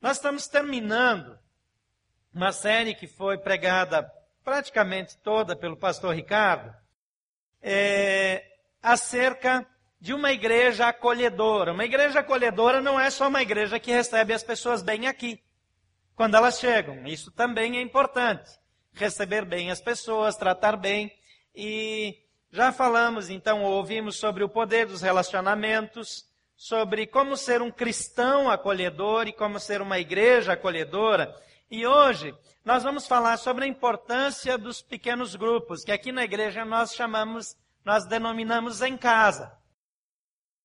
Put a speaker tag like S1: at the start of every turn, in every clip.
S1: Nós estamos terminando uma série que foi pregada praticamente toda pelo pastor Ricardo, é, acerca de uma igreja acolhedora. Uma igreja acolhedora não é só uma igreja que recebe as pessoas bem aqui, quando elas chegam. Isso também é importante. Receber bem as pessoas, tratar bem. E já falamos, então, ouvimos sobre o poder dos relacionamentos, sobre como ser um cristão acolhedor e como ser uma igreja acolhedora. E hoje nós vamos falar sobre a importância dos pequenos grupos, que aqui na igreja nós chamamos, nós denominamos em casa.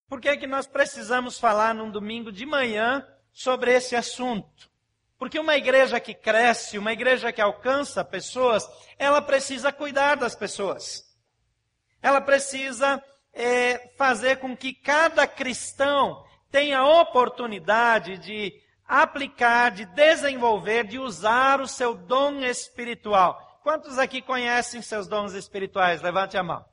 S1: Por que, é que nós precisamos falar num domingo de manhã sobre esse assunto? Porque uma igreja que cresce, uma igreja que alcança pessoas, ela precisa cuidar das pessoas. Ela precisa é, fazer com que cada cristão tenha a oportunidade de aplicar, de desenvolver, de usar o seu dom espiritual. Quantos aqui conhecem seus dons espirituais? Levante a mão.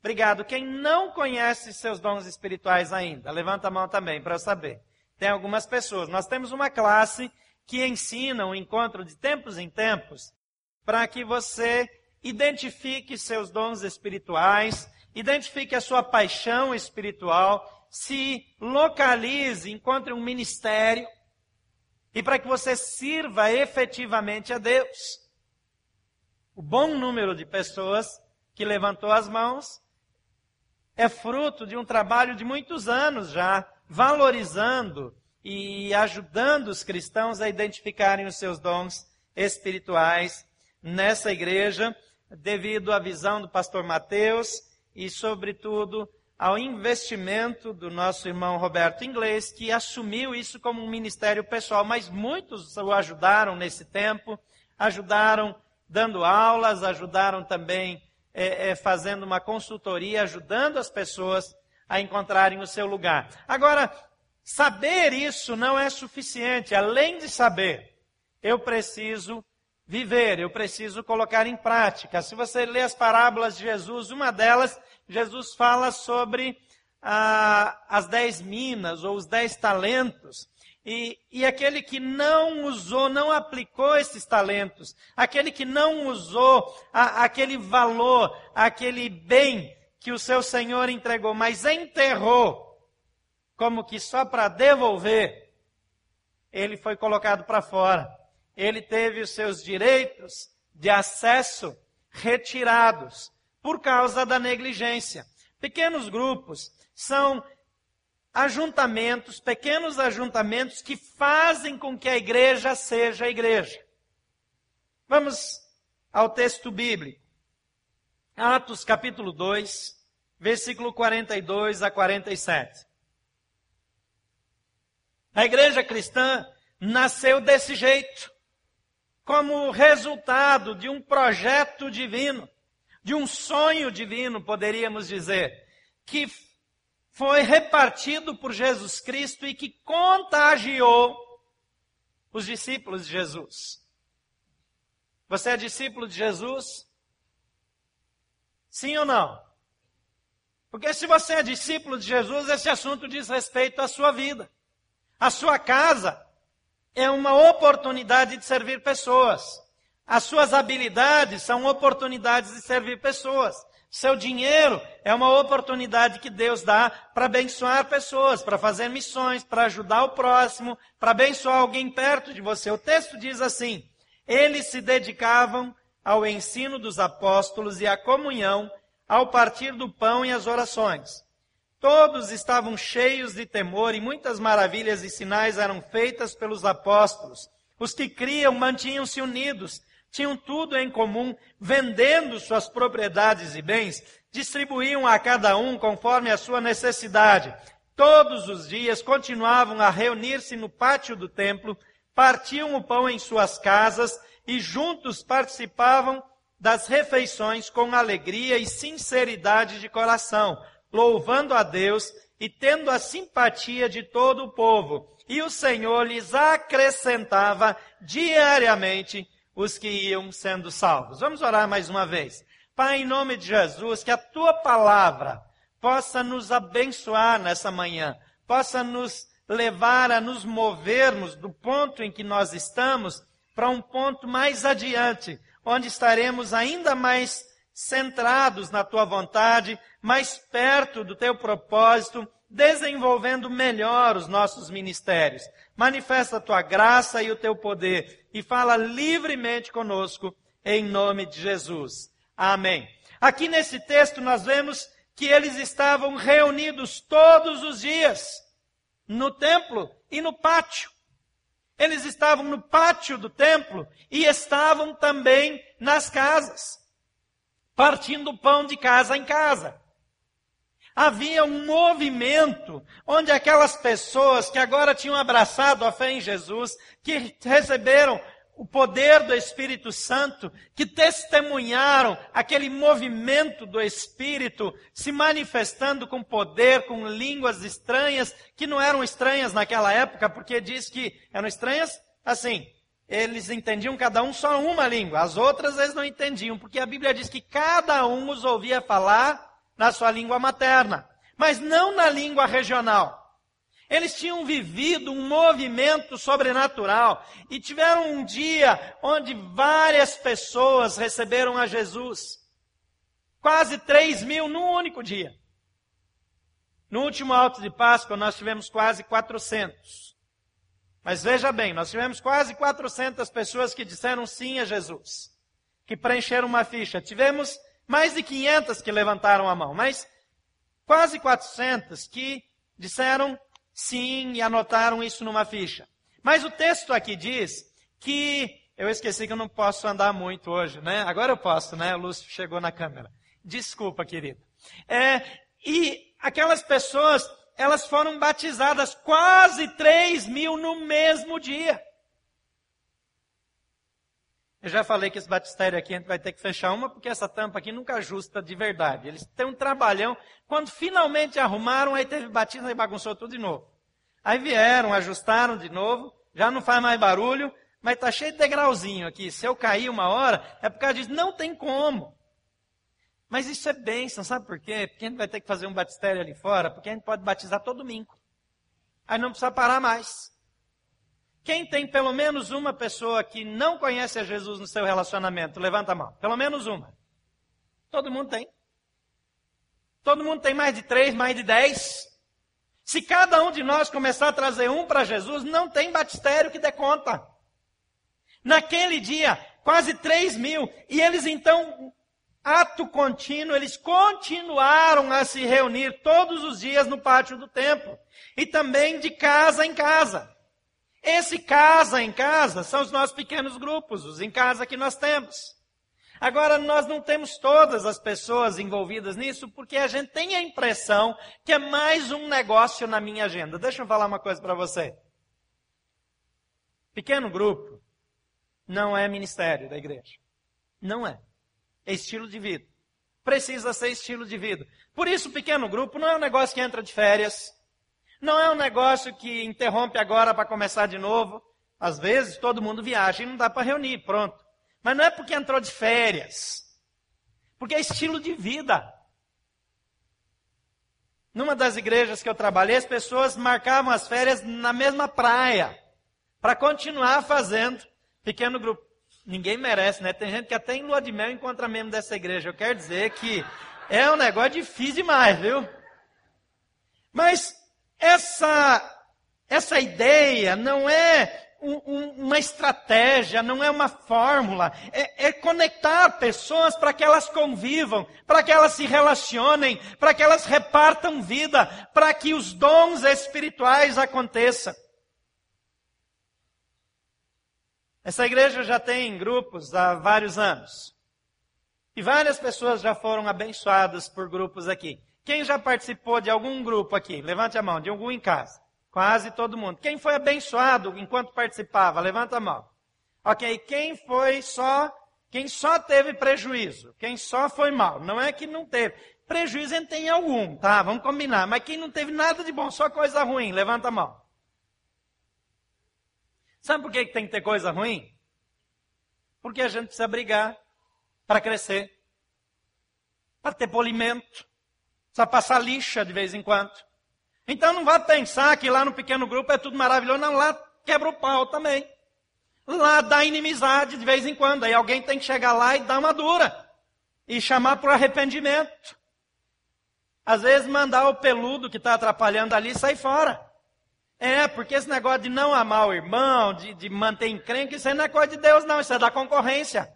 S1: Obrigado. Quem não conhece seus dons espirituais ainda, levanta a mão também para saber. Tem algumas pessoas. Nós temos uma classe que ensina um encontro de tempos em tempos para que você identifique seus dons espirituais, identifique a sua paixão espiritual, se localize, encontre um ministério e para que você sirva efetivamente a Deus. O bom número de pessoas que levantou as mãos é fruto de um trabalho de muitos anos já, valorizando e ajudando os cristãos a identificarem os seus dons espirituais nessa igreja, devido à visão do pastor Mateus e, sobretudo, ao investimento do nosso irmão Roberto Inglês, que assumiu isso como um ministério pessoal, mas muitos o ajudaram nesse tempo, ajudaram dando aulas, ajudaram também é, é, fazendo uma consultoria, ajudando as pessoas a encontrarem o seu lugar. Agora, saber isso não é suficiente. Além de saber, eu preciso viver, eu preciso colocar em prática. Se você lê as parábolas de Jesus, uma delas, Jesus fala sobre ah, as dez minas ou os dez talentos. E, e aquele que não usou, não aplicou esses talentos, aquele que não usou a, aquele valor, aquele bem que o seu Senhor entregou, mas enterrou, como que só para devolver, ele foi colocado para fora. Ele teve os seus direitos de acesso retirados por causa da negligência. Pequenos grupos são ajuntamentos, pequenos ajuntamentos que fazem com que a igreja seja a igreja. Vamos ao texto bíblico. Atos capítulo 2, versículo 42 a 47. A igreja cristã nasceu desse jeito, como resultado de um projeto divino, de um sonho divino, poderíamos dizer, que foi repartido por Jesus Cristo e que contagiou os discípulos de Jesus. Você é discípulo de Jesus? Sim ou não? Porque se você é discípulo de Jesus, esse assunto diz respeito à sua vida. A sua casa é uma oportunidade de servir pessoas. As suas habilidades são oportunidades de servir pessoas. Seu dinheiro é uma oportunidade que Deus dá para abençoar pessoas, para fazer missões, para ajudar o próximo, para abençoar alguém perto de você. O texto diz assim: eles se dedicavam ao ensino dos apóstolos e à comunhão, ao partir do pão e às orações. Todos estavam cheios de temor e muitas maravilhas e sinais eram feitas pelos apóstolos. Os que criam mantinham-se unidos tinham tudo em comum, vendendo suas propriedades e bens, distribuíam a cada um conforme a sua necessidade. Todos os dias continuavam a reunir-se no pátio do templo, partiam o pão em suas casas e juntos participavam das refeições com alegria e sinceridade de coração, louvando a Deus e tendo a simpatia de todo o povo. E o Senhor lhes acrescentava diariamente os que iam sendo salvos. Vamos orar mais uma vez. Pai, em nome de Jesus, que a tua palavra possa nos abençoar nessa manhã, possa nos levar a nos movermos do ponto em que nós estamos para um ponto mais adiante, onde estaremos ainda mais centrados na tua vontade, mais perto do teu propósito, desenvolvendo melhor os nossos ministérios. Manifesta a tua graça e o teu poder e fala livremente conosco em nome de Jesus. Amém. Aqui nesse texto nós vemos que eles estavam reunidos todos os dias no templo e no pátio. Eles estavam no pátio do templo e estavam também nas casas, partindo pão de casa em casa. Havia um movimento onde aquelas pessoas que agora tinham abraçado a fé em Jesus, que receberam o poder do Espírito Santo, que testemunharam aquele movimento do Espírito se manifestando com poder, com línguas estranhas, que não eram estranhas naquela época, porque diz que eram estranhas assim. Eles entendiam cada um só uma língua, as outras eles não entendiam, porque a Bíblia diz que cada um os ouvia falar na sua língua materna, mas não na língua regional. Eles tinham vivido um movimento sobrenatural e tiveram um dia onde várias pessoas receberam a Jesus. Quase 3 mil num único dia. No último alto de Páscoa nós tivemos quase 400. Mas veja bem, nós tivemos quase 400 pessoas que disseram sim a Jesus, que preencheram uma ficha. Tivemos mais de 500 que levantaram a mão, mas quase 400 que disseram sim e anotaram isso numa ficha. Mas o texto aqui diz que eu esqueci que eu não posso andar muito hoje, né? Agora eu posso, né? O Lúcio chegou na câmera. Desculpa, querido. É, e aquelas pessoas, elas foram batizadas quase 3 mil no mesmo dia. Eu já falei que esse batistério aqui a gente vai ter que fechar uma, porque essa tampa aqui nunca ajusta de verdade. Eles têm um trabalhão. Quando finalmente arrumaram, aí teve batismo e bagunçou tudo de novo. Aí vieram, ajustaram de novo, já não faz mais barulho, mas está cheio de degrauzinho aqui. Se eu cair uma hora, é por causa disso. Não tem como. Mas isso é bênção, sabe por quê? Porque a gente vai ter que fazer um batistério ali fora, porque a gente pode batizar todo domingo. Aí não precisa parar mais. Quem tem pelo menos uma pessoa que não conhece a Jesus no seu relacionamento? Levanta a mão. Pelo menos uma. Todo mundo tem. Todo mundo tem mais de três, mais de dez. Se cada um de nós começar a trazer um para Jesus, não tem batistério que dê conta. Naquele dia, quase três mil. E eles então, ato contínuo, eles continuaram a se reunir todos os dias no pátio do templo. E também de casa em casa. Esse casa em casa são os nossos pequenos grupos, os em casa que nós temos. Agora, nós não temos todas as pessoas envolvidas nisso, porque a gente tem a impressão que é mais um negócio na minha agenda. Deixa eu falar uma coisa para você. Pequeno grupo não é ministério da igreja. Não é. É estilo de vida. Precisa ser estilo de vida. Por isso, pequeno grupo não é um negócio que entra de férias. Não é um negócio que interrompe agora para começar de novo. Às vezes todo mundo viaja e não dá para reunir, pronto. Mas não é porque entrou de férias. Porque é estilo de vida. Numa das igrejas que eu trabalhei, as pessoas marcavam as férias na mesma praia. Para continuar fazendo pequeno grupo. Ninguém merece, né? Tem gente que até em lua de mel encontra membro dessa igreja. Eu quero dizer que é um negócio difícil demais, viu? Mas essa, essa ideia não é um, um, uma estratégia, não é uma fórmula. É, é conectar pessoas para que elas convivam, para que elas se relacionem, para que elas repartam vida, para que os dons espirituais aconteçam. Essa igreja já tem grupos há vários anos. E várias pessoas já foram abençoadas por grupos aqui. Quem já participou de algum grupo aqui? Levante a mão, de algum em casa. Quase todo mundo. Quem foi abençoado enquanto participava? Levanta a mão. Ok, quem foi só, quem só teve prejuízo? Quem só foi mal? Não é que não teve. Prejuízo a gente tem algum, tá? Vamos combinar. Mas quem não teve nada de bom, só coisa ruim, levanta a mão. Sabe por que tem que ter coisa ruim? Porque a gente precisa brigar para crescer, para ter polimento, Precisa passar lixa de vez em quando. Então não vá pensar que lá no pequeno grupo é tudo maravilhoso, não, lá quebra o pau também. Lá dá inimizade de vez em quando, aí alguém tem que chegar lá e dar uma dura. E chamar para arrependimento. Às vezes mandar o peludo que está atrapalhando ali sair fora. É, porque esse negócio de não amar o irmão, de, de manter encrenca, isso aí não é coisa de Deus, não, isso é da concorrência.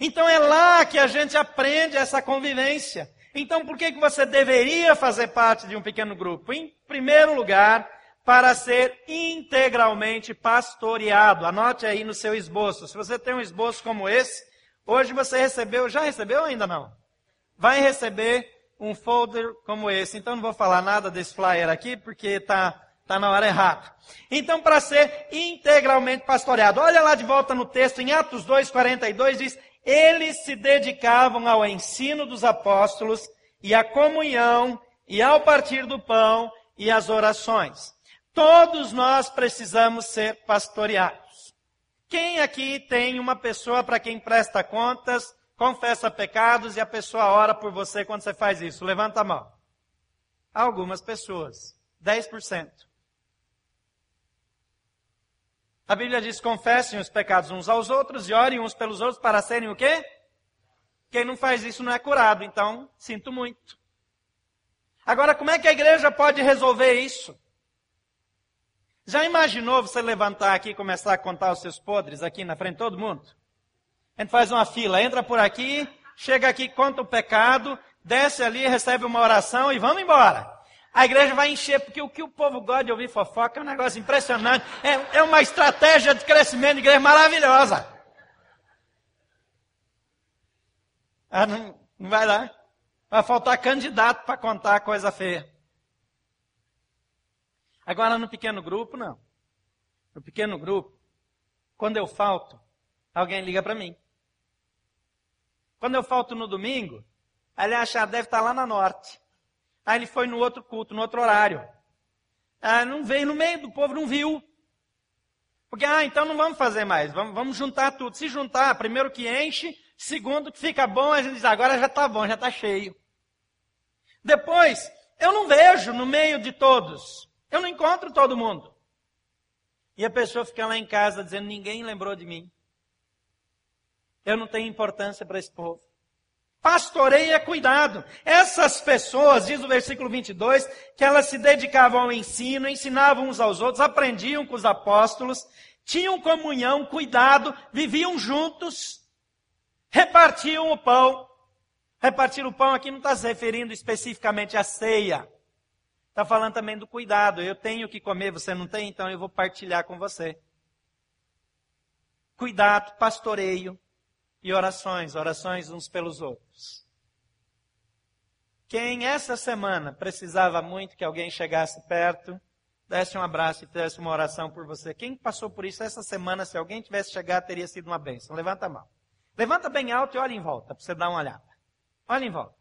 S1: Então é lá que a gente aprende essa convivência. Então por que, que você deveria fazer parte de um pequeno grupo? Em primeiro lugar, para ser integralmente pastoreado. Anote aí no seu esboço. Se você tem um esboço como esse, hoje você recebeu, já recebeu ou ainda não? Vai receber um folder como esse. Então não vou falar nada desse flyer aqui, porque está tá na hora errada. Então, para ser integralmente pastoreado, olha lá de volta no texto, em Atos 2,42 diz: Eles se dedicavam ao ensino dos apóstolos e à comunhão e ao partir do pão e às orações. Todos nós precisamos ser pastoreados. Quem aqui tem uma pessoa para quem presta contas confessa pecados e a pessoa ora por você quando você faz isso. Levanta a mão. Algumas pessoas. 10%. A Bíblia diz: confessem os pecados uns aos outros e orem uns pelos outros para serem o quê? Quem não faz isso não é curado, então sinto muito. Agora, como é que a igreja pode resolver isso? Já imaginou você levantar aqui e começar a contar os seus podres aqui na frente de todo mundo? A gente faz uma fila, entra por aqui, chega aqui, conta o pecado, desce ali, recebe uma oração e vamos embora. A igreja vai encher, porque o que o povo gosta de ouvir fofoca é um negócio impressionante. É, é uma estratégia de crescimento de igreja maravilhosa. Ah, não, não vai dar. Vai faltar candidato para contar coisa feia. Agora no pequeno grupo, não. No pequeno grupo, quando eu falto, alguém liga para mim. Quando eu falto no domingo, ele acha, deve estar lá na norte. Aí ele foi no outro culto, no outro horário. Ah, não veio no meio do povo, não viu. Porque, ah, então não vamos fazer mais, vamos, vamos juntar tudo. Se juntar, primeiro que enche, segundo que fica bom, a gente diz, agora já está bom, já está cheio. Depois, eu não vejo no meio de todos. Eu não encontro todo mundo. E a pessoa fica lá em casa dizendo, ninguém lembrou de mim. Eu não tenho importância para esse povo. Pastoreia cuidado. Essas pessoas, diz o versículo 22, que elas se dedicavam ao ensino, ensinavam uns aos outros, aprendiam com os apóstolos, tinham comunhão, cuidado, viviam juntos, repartiam o pão. Repartir o pão aqui não está se referindo especificamente à ceia. Está falando também do cuidado. Eu tenho que comer, você não tem, então eu vou partilhar com você. Cuidado, pastoreio, e orações, orações uns pelos outros. Quem essa semana precisava muito que alguém chegasse perto, desse um abraço e fizesse uma oração por você. Quem passou por isso essa semana, se alguém tivesse chegado, teria sido uma bênção. Levanta a mão. Levanta bem alto e olha em volta, para você dar uma olhada. Olha em volta.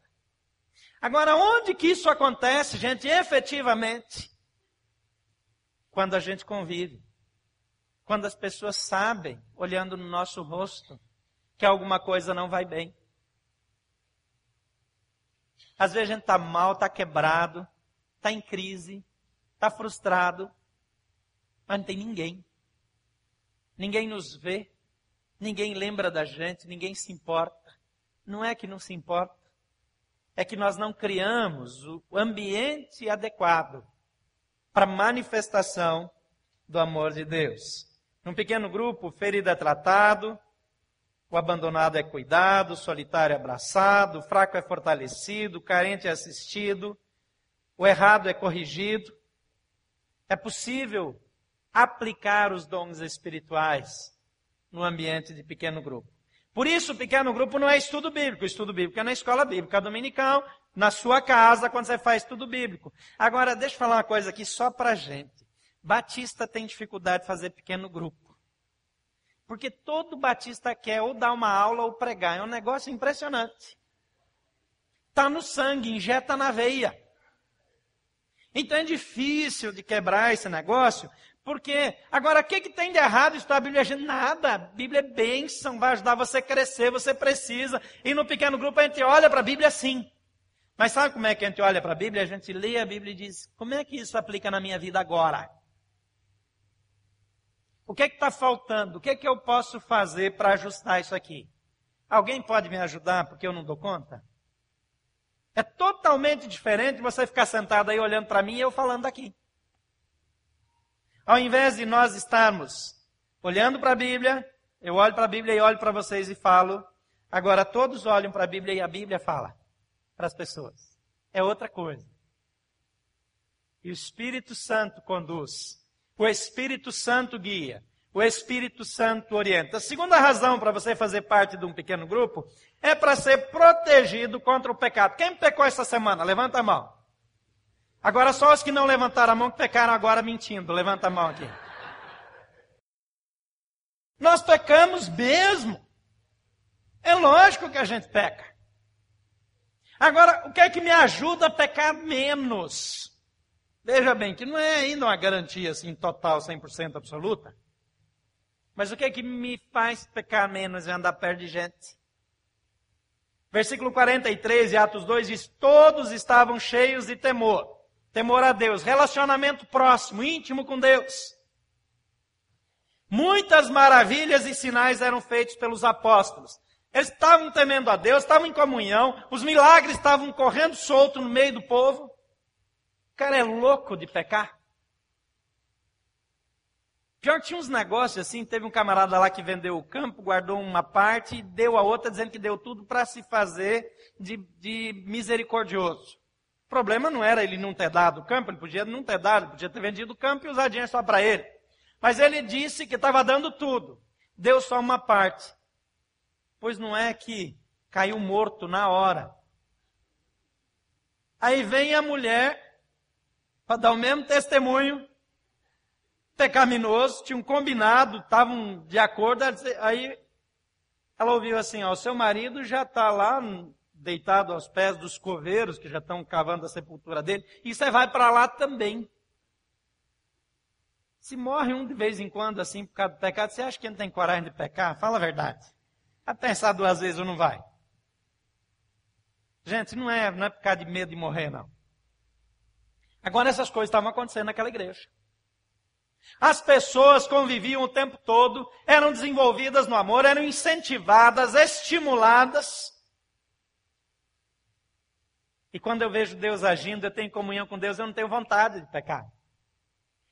S1: Agora, onde que isso acontece, gente, efetivamente? Quando a gente convive. Quando as pessoas sabem, olhando no nosso rosto, que alguma coisa não vai bem. Às vezes a gente está mal, está quebrado, está em crise, está frustrado, mas não tem ninguém. Ninguém nos vê, ninguém lembra da gente, ninguém se importa. Não é que não se importa, é que nós não criamos o ambiente adequado para manifestação do amor de Deus. Num pequeno grupo, ferido é tratado, o abandonado é cuidado, o solitário é abraçado, o fraco é fortalecido, o carente é assistido, o errado é corrigido. É possível aplicar os dons espirituais no ambiente de pequeno grupo. Por isso, o pequeno grupo não é estudo bíblico. O estudo bíblico é na escola bíblica dominical, na sua casa, quando você faz estudo bíblico. Agora, deixa eu falar uma coisa aqui só para gente. Batista tem dificuldade de fazer pequeno grupo. Porque todo batista quer ou dar uma aula ou pregar. É um negócio impressionante. Está no sangue, injeta na veia. Então é difícil de quebrar esse negócio, porque, agora, o que, que tem de errado estudar a Bíblia? Nada. A Bíblia é bênção, vai ajudar você a crescer, você precisa. E no pequeno grupo a gente olha para a Bíblia assim. Mas sabe como é que a gente olha para a Bíblia? A gente lê a Bíblia e diz: como é que isso aplica na minha vida agora? O que é que está faltando? O que é que eu posso fazer para ajustar isso aqui? Alguém pode me ajudar porque eu não dou conta? É totalmente diferente você ficar sentado aí olhando para mim e eu falando aqui. Ao invés de nós estarmos olhando para a Bíblia, eu olho para a Bíblia e olho para vocês e falo. Agora todos olham para a Bíblia e a Bíblia fala para as pessoas. É outra coisa. E o Espírito Santo conduz. O Espírito Santo guia. O Espírito Santo orienta. A segunda razão para você fazer parte de um pequeno grupo é para ser protegido contra o pecado. Quem pecou essa semana? Levanta a mão. Agora só os que não levantaram a mão que pecaram agora mentindo. Levanta a mão aqui. Nós pecamos mesmo. É lógico que a gente peca. Agora, o que é que me ajuda a pecar menos? Veja bem, que não é ainda uma garantia assim total, 100% absoluta. Mas o que é que me faz pecar menos e andar perto de gente? Versículo 43 de Atos 2 diz: Todos estavam cheios de temor. Temor a Deus, relacionamento próximo, íntimo com Deus. Muitas maravilhas e sinais eram feitos pelos apóstolos. Eles estavam temendo a Deus, estavam em comunhão, os milagres estavam correndo solto no meio do povo. O cara é louco de pecar. Pior tinha uns negócios assim, teve um camarada lá que vendeu o campo, guardou uma parte e deu a outra, dizendo que deu tudo para se fazer de, de, misericordioso. O problema não era ele não ter dado o campo, ele podia não ter dado, podia ter vendido o campo e usar dinheiro só para ele. Mas ele disse que estava dando tudo, deu só uma parte. Pois não é que caiu morto na hora. Aí vem a mulher para dar o mesmo testemunho pecaminoso, tinham combinado, estavam de acordo, aí ela ouviu assim, ó, o seu marido já está lá deitado aos pés dos coveiros que já estão cavando a sepultura dele, e você vai para lá também. Se morre um de vez em quando assim por causa do pecado, você acha que ele tem coragem de pecar? Fala a verdade. Vai pensar duas vezes ou não vai? Gente, não é, não é por causa de medo de morrer, não. Agora essas coisas estavam acontecendo naquela igreja. As pessoas conviviam o tempo todo, eram desenvolvidas no amor, eram incentivadas, estimuladas. E quando eu vejo Deus agindo, eu tenho comunhão com Deus, eu não tenho vontade de pecar.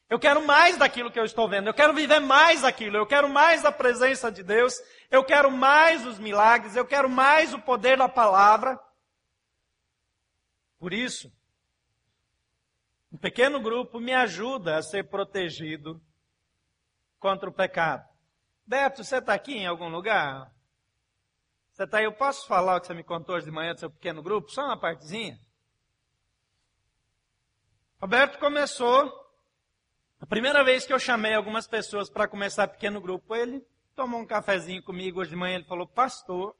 S1: Eu quero mais daquilo que eu estou vendo, eu quero viver mais aquilo, eu quero mais da presença de Deus, eu quero mais os milagres, eu quero mais o poder da palavra. Por isso, um pequeno grupo me ajuda a ser protegido contra o pecado. Beto, você está aqui em algum lugar? Você está aí? Eu posso falar o que você me contou hoje de manhã do seu pequeno grupo? Só uma partezinha. Roberto começou. A primeira vez que eu chamei algumas pessoas para começar pequeno grupo, ele tomou um cafezinho comigo hoje de manhã. Ele falou: Pastor,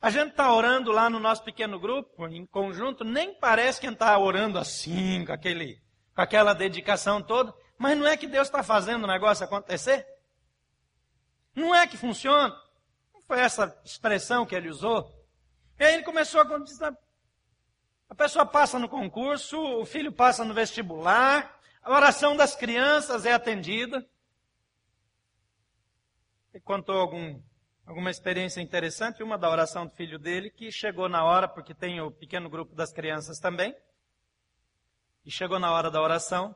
S1: a gente está orando lá no nosso pequeno grupo, em conjunto, nem parece que está orando assim, com, aquele, com aquela dedicação toda, mas não é que Deus está fazendo o negócio acontecer? Não é que funciona? Não foi essa expressão que ele usou? E aí ele começou a dizer, a pessoa passa no concurso, o filho passa no vestibular, a oração das crianças é atendida. Ele contou algum alguma experiência interessante, uma da oração do filho dele, que chegou na hora, porque tem o pequeno grupo das crianças também, e chegou na hora da oração,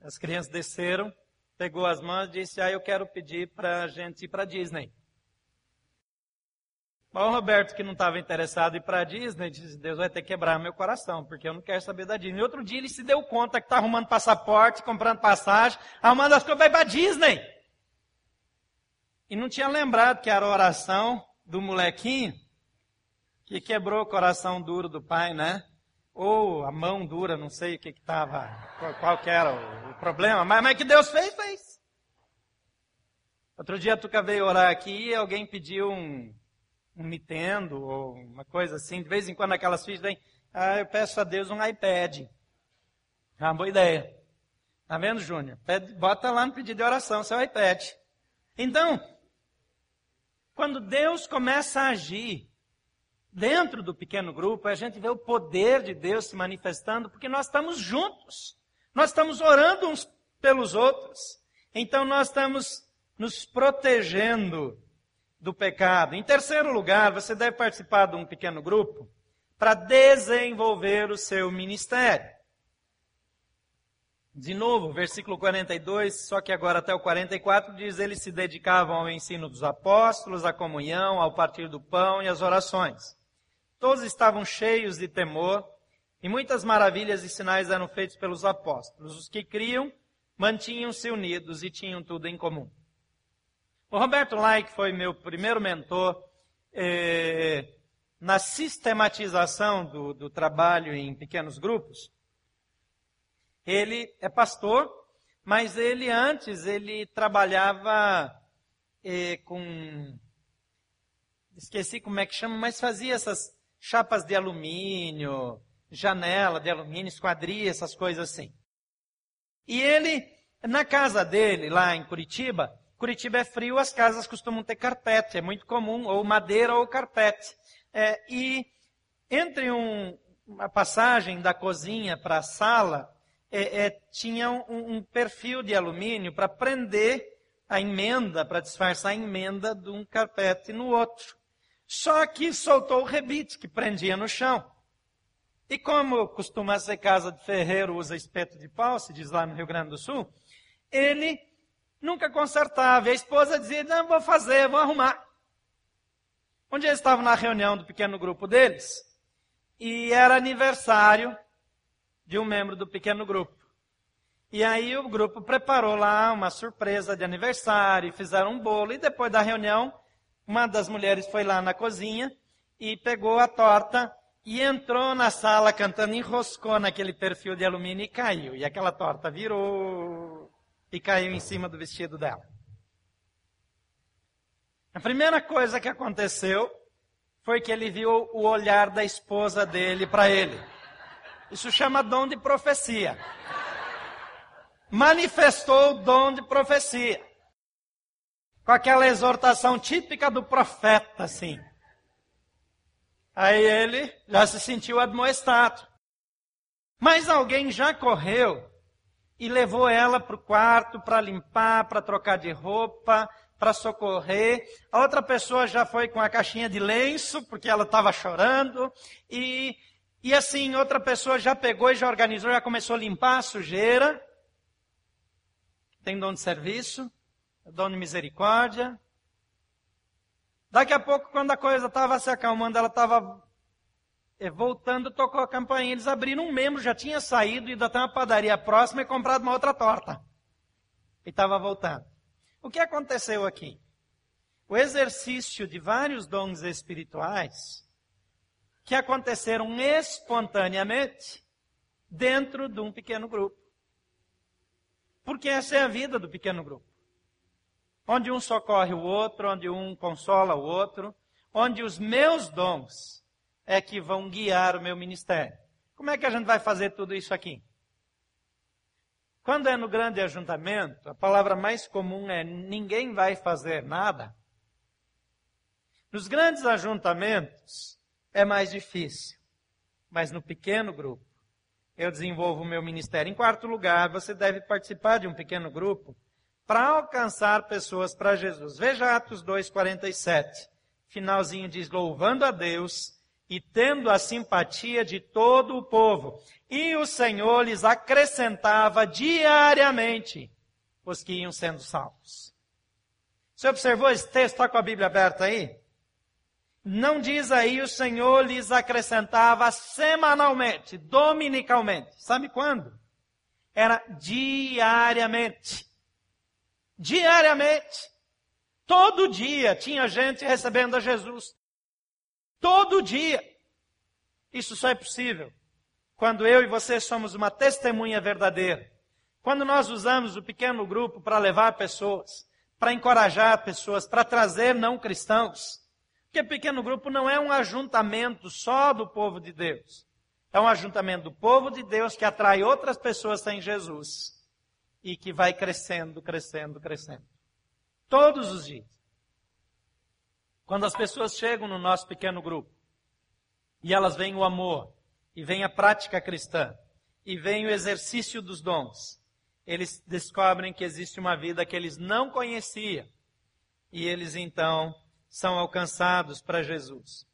S1: as crianças desceram, pegou as mãos e disse, ah, eu quero pedir para a gente ir para Disney. Mas o Roberto, que não estava interessado em ir para a Disney, disse, Deus vai ter que quebrar meu coração, porque eu não quero saber da Disney. E outro dia ele se deu conta que está arrumando passaporte, comprando passagem, arrumando as coisas para ir para Disney. E não tinha lembrado que era a oração do molequinho que quebrou o coração duro do pai, né? Ou a mão dura, não sei o que estava, qual, qual, que era o, problema, mas, mas que Deus fez, fez. Outro dia a Tuca veio orar aqui e alguém pediu um, um Nintendo ou uma coisa assim. De vez em quando aquelas filhas vêm, ah, eu peço a Deus um iPad. É uma boa ideia. Tá vendo, Júnior? Bota lá no pedido de oração seu iPad. Então, quando Deus começa a agir, dentro do pequeno grupo, a gente vê o poder de Deus se manifestando, porque nós estamos juntos. Nós estamos orando uns pelos outros. Então nós estamos nos protegendo do pecado. Em terceiro lugar, você deve participar de um pequeno grupo para desenvolver o seu ministério. De novo, versículo 42, só que agora até o 44 diz: eles se dedicavam ao ensino dos apóstolos, à comunhão, ao partir do pão e às orações. Todos estavam cheios de temor e muitas maravilhas e sinais eram feitos pelos apóstolos. Os que criam mantinham-se unidos e tinham tudo em comum. O Roberto Lai, que foi meu primeiro mentor eh, na sistematização do, do trabalho em pequenos grupos, ele é pastor, mas ele antes ele trabalhava eh, com esqueci como é que chama, mas fazia essas chapas de alumínio, janela de alumínio, esquadria, essas coisas assim. E ele, na casa dele, lá em Curitiba, Curitiba é frio, as casas costumam ter carpete, é muito comum, ou madeira ou carpete. É, e entre um, uma passagem da cozinha para a sala, é, é, tinha um, um, perfil de alumínio para prender a emenda, para disfarçar a emenda de um carpete no outro. Só que soltou o rebite que prendia no chão. E como costuma ser casa de ferreiro, usa espeto de pau, se diz lá no Rio Grande do Sul, ele nunca consertava. E a esposa dizia, não, vou fazer, vou arrumar. Um dia eles estavam na reunião do pequeno grupo deles, e era aniversário de um membro do pequeno grupo. E aí o grupo preparou lá uma surpresa de aniversário, fizeram um bolo, e depois da reunião, uma das mulheres foi lá na cozinha e pegou a torta e entrou na sala cantando, enroscou naquele perfil de alumínio e caiu. E aquela torta virou e caiu em cima do vestido dela. A primeira coisa que aconteceu foi que ele viu o olhar da esposa dele para ele. Isso chama dom de profecia. Manifestou o dom de profecia. Com aquela exortação típica do profeta, assim. Aí ele já se sentiu admoestado. Mas alguém já correu e levou ela para o quarto para limpar, para trocar de roupa, para socorrer. A outra pessoa já foi com a caixinha de lenço, porque ela estava chorando. E e assim, outra pessoa já pegou e já organizou, já começou a limpar a sujeira. Tem dom de serviço, dom de misericórdia. Daqui a pouco, quando a coisa estava se acalmando, ela estava eh, voltando, tocou a campainha. Eles abriram um membro, já tinha saído, ido até uma padaria próxima e comprado uma outra torta. E estava voltando. O que aconteceu aqui? O exercício de vários dons espirituais que aconteceram espontaneamente dentro de um pequeno grupo. Porque essa é a vida do pequeno grupo. Onde um socorre o outro, onde um consola o outro, onde os meus dons é que vão guiar o meu ministério. Como é que a gente vai fazer tudo isso aqui? Quando é no grande ajuntamento, a palavra mais comum é ninguém vai fazer nada. Nos grandes ajuntamentos, é mais difícil. Mas no pequeno grupo, eu desenvolvo o meu ministério. Em quarto lugar, você deve participar de um pequeno grupo para alcançar pessoas para Jesus. Veja Atos 2,47. Finalzinho diz: louvando a Deus e tendo a simpatia de todo o povo. E o Senhor lhes acrescentava diariamente os que iam sendo salvos. Você observou esse texto? Está com a Bíblia aberta aí? Não diz aí o Senhor lhes acrescentava semanalmente, dominicalmente. Sabe quando? Era diariamente. Diariamente. Todo dia tinha gente recebendo a Jesus. Todo dia. Isso só é possível quando eu e você somos uma testemunha verdadeira. Quando nós usamos o pequeno grupo para levar pessoas, para encorajar pessoas, para trazer não cristãos porque pequeno grupo não é um ajuntamento só do povo de Deus. É um ajuntamento do povo de Deus que atrai outras pessoas sem Jesus. E que vai crescendo, crescendo, crescendo. Todos os dias. Quando as pessoas chegam no nosso pequeno grupo, E elas veem o amor, e vem a prática cristã, e vem o exercício dos dons. Eles descobrem que existe uma vida que eles não conheciam. E eles então são alcançados para Jesus.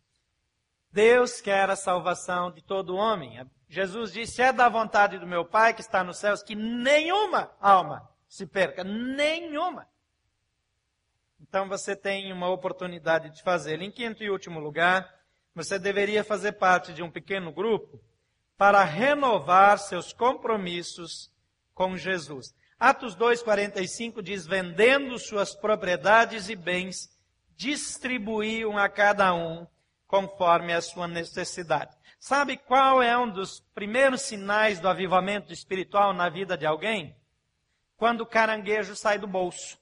S1: Deus quer a salvação de todo homem. Jesus disse: É da vontade do meu Pai que está nos céus que nenhuma alma se perca, nenhuma. Então você tem uma oportunidade de fazê-lo. Em quinto e último lugar, você deveria fazer parte de um pequeno grupo para renovar seus compromissos com Jesus. Atos 2:45 diz: "Vendendo suas propriedades e bens, distribuíam a cada um conforme a sua necessidade." Sabe qual é um dos primeiros sinais do avivamento espiritual na vida de alguém? Quando o caranguejo sai do bolso.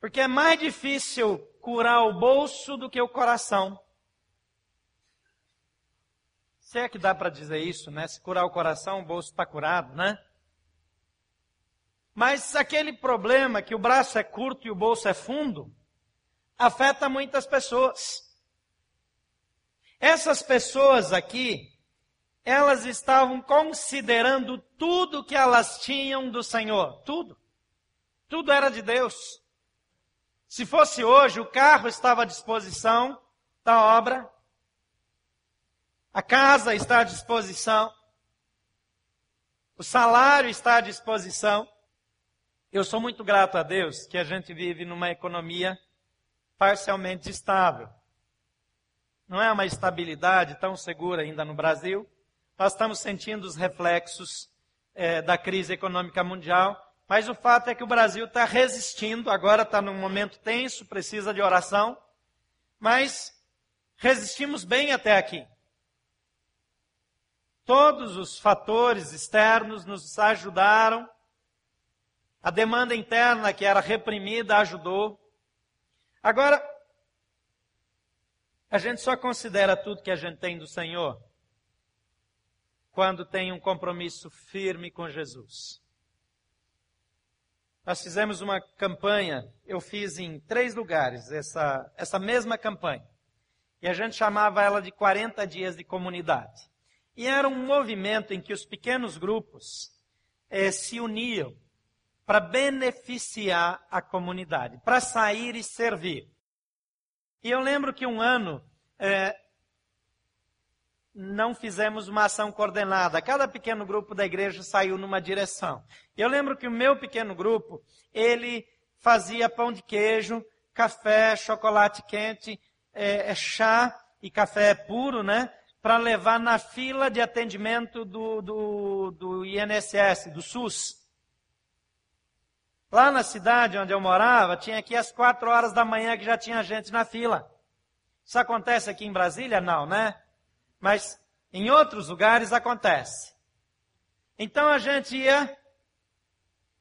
S1: Porque é mais difícil curar o bolso do que o coração. Se é que dá para dizer isso, né? Se curar o coração, o bolso está curado, né? Mas aquele problema que o braço é curto e o bolso é fundo, afeta muitas pessoas. Essas pessoas aqui, elas estavam considerando tudo que elas tinham do Senhor. Tudo. Tudo era de Deus. Se fosse hoje, o carro estava à disposição da obra, a casa está à disposição, o salário está à disposição. Eu sou muito grato a Deus que a gente vive numa economia parcialmente estável. Não é uma estabilidade tão segura ainda no Brasil. Nós estamos sentindo os reflexos é, da crise econômica mundial mas o fato é que o Brasil está resistindo, agora está num momento tenso, precisa de oração, mas resistimos bem até aqui. Todos os fatores externos nos ajudaram. A demanda interna que era reprimida ajudou. Agora, a gente só considera tudo que a gente tem do Senhor quando tem um compromisso firme com Jesus. Nós fizemos uma campanha, eu fiz em três lugares essa, essa mesma campanha. E a gente chamava ela de 40 dias de comunidade. E era um movimento em que os pequenos grupos eh, se uniam para beneficiar a comunidade, para sair e servir. E eu lembro que um ano eh, não fizemos uma ação coordenada. Cada pequeno grupo da igreja saiu numa direção. Eu lembro que o meu pequeno grupo, ele fazia pão de queijo, café, chocolate quente, é, é chá e café puro, né? Para levar na fila de atendimento do, do, do INSS, do SUS. Lá na cidade onde eu morava, tinha aqui às quatro horas da manhã que já tinha gente na fila. Isso acontece aqui em Brasília? Não, né? mas em outros lugares acontece. Então a gente ia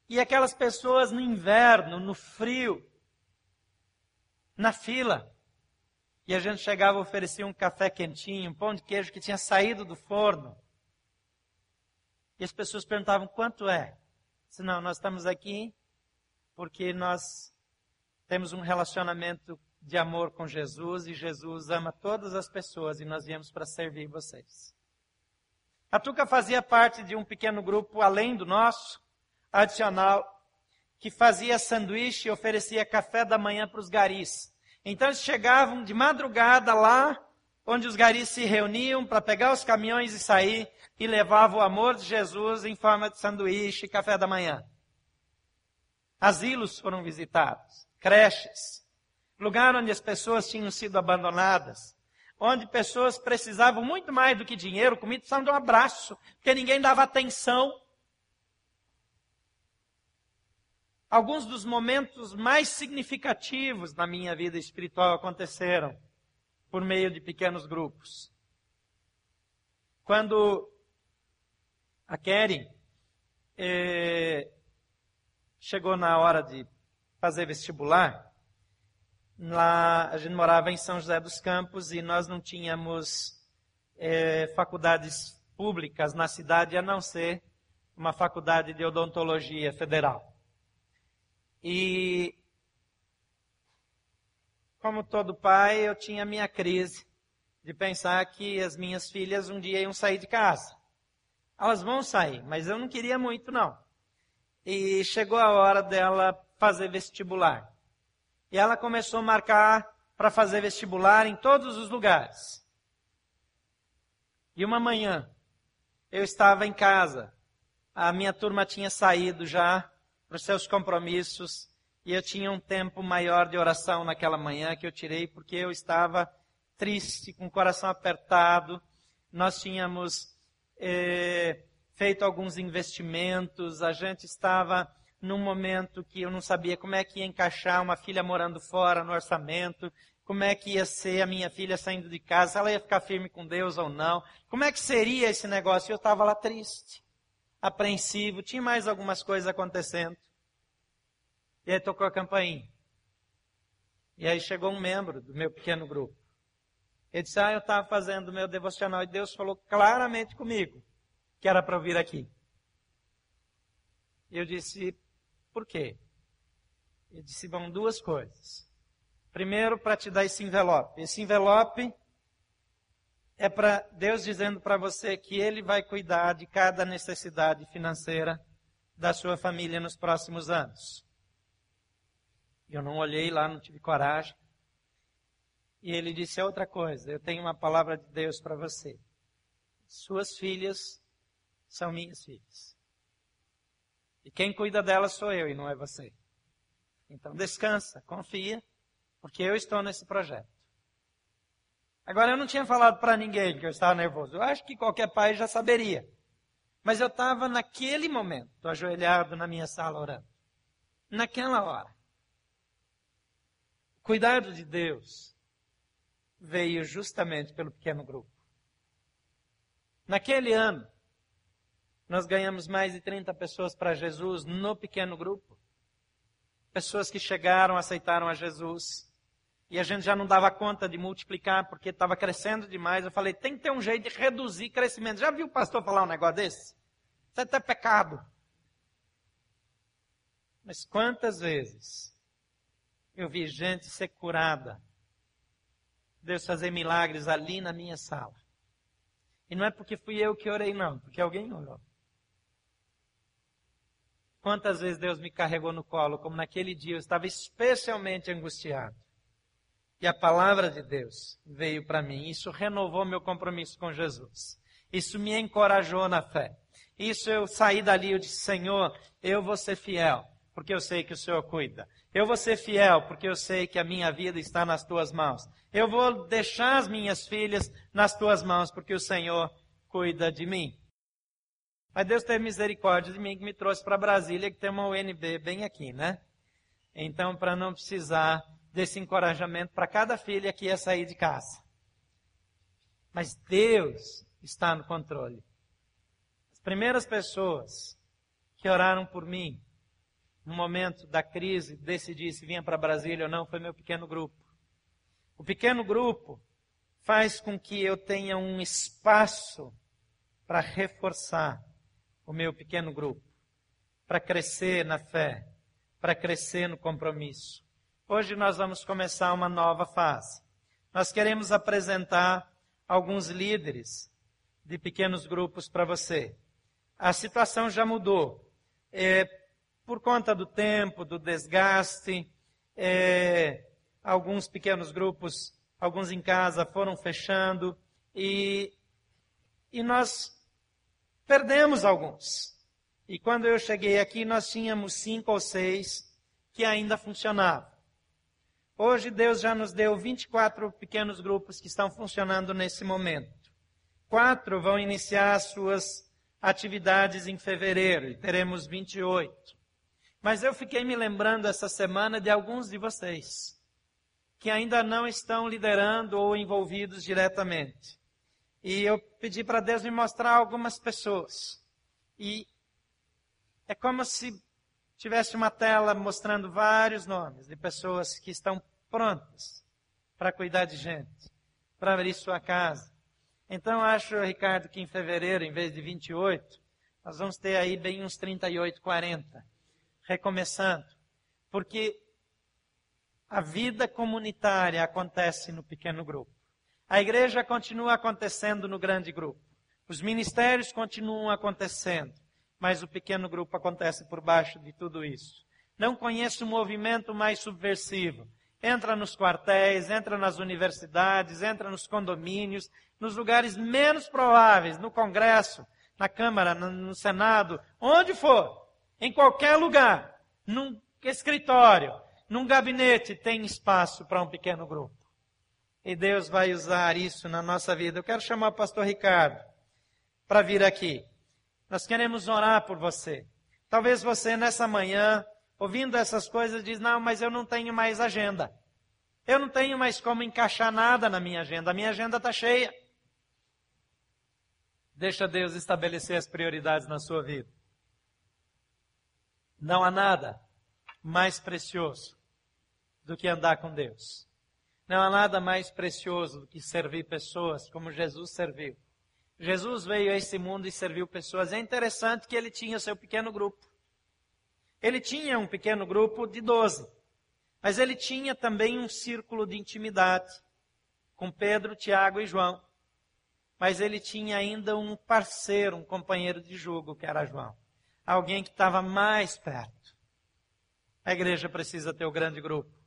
S1: e aquelas pessoas no inverno, no frio, na fila. E a gente chegava e oferecia um café quentinho, um pão de queijo que tinha saído do forno. E as pessoas perguntavam quanto é. Se não, nós estamos aqui porque nós temos um relacionamento de amor com Jesus e Jesus ama todas as pessoas e nós viemos para servir vocês. A Tuca fazia parte de um pequeno grupo além do nosso, adicional, que fazia sanduíche e oferecia café da manhã para os garis. Então eles chegavam de madrugada lá, onde os garis se reuniam para pegar os caminhões e sair, e levavam o amor de Jesus em forma de sanduíche e café da manhã. Asilos foram visitados, creches, lugar onde as pessoas tinham sido abandonadas, onde pessoas precisavam muito mais do que dinheiro, comida, precisavam de um abraço, porque ninguém dava atenção. Alguns dos momentos mais significativos na minha vida espiritual aconteceram por meio de pequenos grupos. Quando a Keren eh, chegou na hora de fazer vestibular, lá a gente morava em São José dos Campos e nós não tínhamos é, faculdades públicas na cidade a não ser uma faculdade de odontologia federal. E como todo pai, eu tinha minha crise de pensar que as minhas filhas um dia iam sair de casa. Elas vão sair, mas eu não queria muito não. E chegou a hora dela fazer vestibular. E ela começou a marcar para fazer vestibular em todos os lugares. E uma manhã, eu estava em casa. A minha turma tinha saído já para os seus compromissos e eu tinha um tempo maior de oração naquela manhã que eu tirei porque eu estava triste, com o coração apertado. Nós tínhamos eh, feito alguns investimentos, a gente estava num momento que eu não sabia como é que ia encaixar uma filha morando fora no orçamento, como é que ia ser a minha filha saindo de casa, ela ia ficar firme com Deus ou não, como é que seria esse negócio. Eu estava lá triste, apreensivo, tinha mais algumas coisas acontecendo. E aí tocou a campainha. E aí chegou um membro do meu pequeno grupo. Ele disse, ah, eu estava fazendo o meu devocional e Deus falou claramente comigo que era para eu vir aqui. Eu disse, por quê? Ele disse, bom, duas coisas. Primeiro, para te dar esse envelope. Esse envelope é para Deus dizendo para você que Ele vai cuidar de cada necessidade financeira da sua família nos próximos anos. Eu não olhei lá, não tive coragem. E ele disse outra coisa: Eu tenho uma palavra de Deus para você. Suas filhas são minhas filhas. E quem cuida delas sou eu e não é você. Então descansa, confia, porque eu estou nesse projeto. Agora eu não tinha falado para ninguém que eu estava nervoso. Eu acho que qualquer pai já saberia. Mas eu estava naquele momento, ajoelhado na minha sala orando. Naquela hora. Cuidado de Deus veio justamente pelo pequeno grupo. Naquele ano, nós ganhamos mais de 30 pessoas para Jesus no pequeno grupo. Pessoas que chegaram, aceitaram a Jesus. E a gente já não dava conta de multiplicar porque estava crescendo demais. Eu falei, tem que ter um jeito de reduzir crescimento. Já viu o pastor falar um negócio desse? Isso é até pecado. Mas quantas vezes eu vi gente ser curada. Deus fazer milagres ali na minha sala. E não é porque fui eu que orei, não, porque alguém orou. Quantas vezes Deus me carregou no colo, como naquele dia eu estava especialmente angustiado. E a palavra de Deus veio para mim. Isso renovou meu compromisso com Jesus. Isso me encorajou na fé. Isso eu saí dali e disse, Senhor, eu vou ser fiel, porque eu sei que o Senhor cuida. Eu vou ser fiel, porque eu sei que a minha vida está nas tuas mãos. Eu vou deixar as minhas filhas nas tuas mãos, porque o Senhor cuida de mim. Mas Deus teve misericórdia de mim que me trouxe para Brasília, que tem uma UNB bem aqui, né? Então, para não precisar desse encorajamento para cada filha que ia sair de casa. Mas Deus está no controle. As primeiras pessoas que oraram por mim no momento da crise, decidir se vinha para Brasília ou não, foi meu pequeno grupo. O pequeno grupo faz com que eu tenha um espaço para reforçar o meu pequeno grupo, para crescer na fé, para crescer no compromisso. Hoje nós vamos começar uma nova fase. Nós queremos apresentar alguns líderes de pequenos grupos para você. A situação já mudou. É, por conta do tempo, do desgaste, é, alguns pequenos grupos, alguns em casa, foram fechando e, e nós perdemos alguns. E quando eu cheguei aqui, nós tínhamos cinco ou seis que ainda funcionavam. Hoje Deus já nos deu 24 pequenos grupos que estão funcionando nesse momento. Quatro vão iniciar as suas atividades em fevereiro e teremos 28. Mas eu fiquei me lembrando essa semana de alguns de vocês que ainda não estão liderando ou envolvidos diretamente. E eu pedi para Deus me mostrar algumas pessoas. E é como se tivesse uma tela mostrando vários nomes de pessoas que estão prontas para cuidar de gente, para abrir sua casa. Então acho, Ricardo, que em fevereiro, em vez de 28, nós vamos ter aí bem uns 38, 40 recomeçando. Porque a vida comunitária acontece no pequeno grupo. A igreja continua acontecendo no grande grupo. Os ministérios continuam acontecendo, mas o pequeno grupo acontece por baixo de tudo isso. Não conheço movimento mais subversivo. Entra nos quartéis, entra nas universidades, entra nos condomínios, nos lugares menos prováveis, no Congresso, na Câmara, no, Senado, onde for, em qualquer lugar, num escritório, num gabinete, tem espaço para um pequeno grupo. E Deus vai usar isso na nossa vida. Eu quero chamar o pastor Ricardo para vir aqui. Nós queremos orar por você. Talvez você nessa manhã, ouvindo essas coisas, diz: "Não, mas eu não tenho mais agenda. Eu não tenho mais como encaixar nada na minha agenda. A minha agenda está cheia." Deixa Deus estabelecer as prioridades na sua vida. Não há nada mais precioso do que andar com Deus. Não há nada mais precioso do que servir pessoas como Jesus serviu. Jesus veio a esse mundo e serviu pessoas. É interessante que ele tinha seu pequeno grupo. Ele tinha um pequeno grupo de doze, mas ele tinha também um círculo de intimidade com Pedro, Tiago e João. Mas ele tinha ainda um parceiro, um companheiro de jugo, que era João. Alguém que estava mais perto. A igreja precisa ter o grande grupo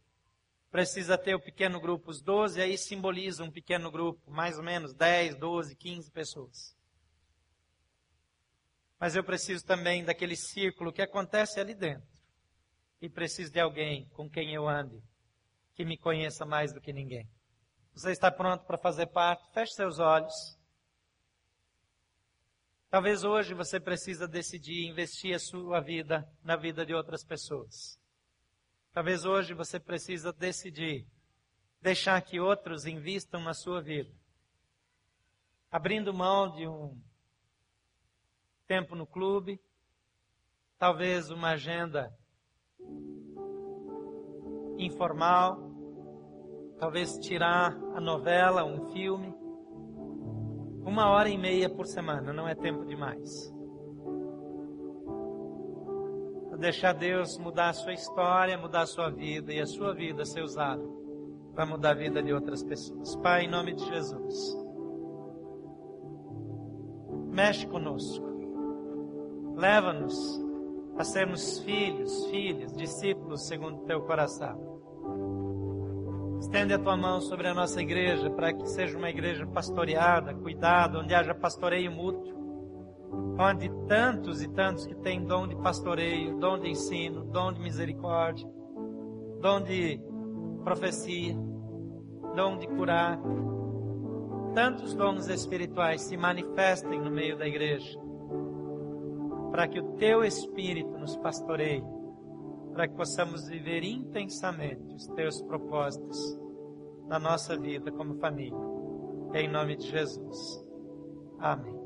S1: precisa ter o pequeno grupo. Os 12 aí simbolizam um pequeno grupo, mais ou menos 10, 12, 15 pessoas. Mas eu preciso também daquele círculo que acontece ali dentro. E preciso de alguém com quem eu ande, que me conheça mais do que ninguém. Você está pronto para fazer parte? Feche seus olhos. Talvez hoje você precisa decidir investir a sua vida na vida de outras pessoas. Talvez hoje você precisa decidir deixar que outros invistam na sua vida. Abrindo mão de um tempo no clube, talvez uma agenda informal, talvez tirar a novela, um filme. Uma hora e meia por semana, não é tempo demais deixar Deus mudar a sua história, mudar a sua vida e a sua vida ser usada para mudar a vida de outras pessoas. Pai, em nome de Jesus, mexe conosco, leva-nos a sermos filhos, filhas, discípulos segundo o teu coração. Estende a tua mão sobre a nossa igreja para que seja uma igreja pastoreada, cuidada, onde haja pastoreio mútuo onde tantos e tantos que têm dom de pastoreio, dom de ensino, dom de misericórdia, dom de profecia, dom de curar, tantos dons espirituais se manifestem no meio da igreja, para que o teu Espírito nos pastoreie, para que possamos viver intensamente os teus propósitos na nossa vida como família. Em nome de Jesus. Amém.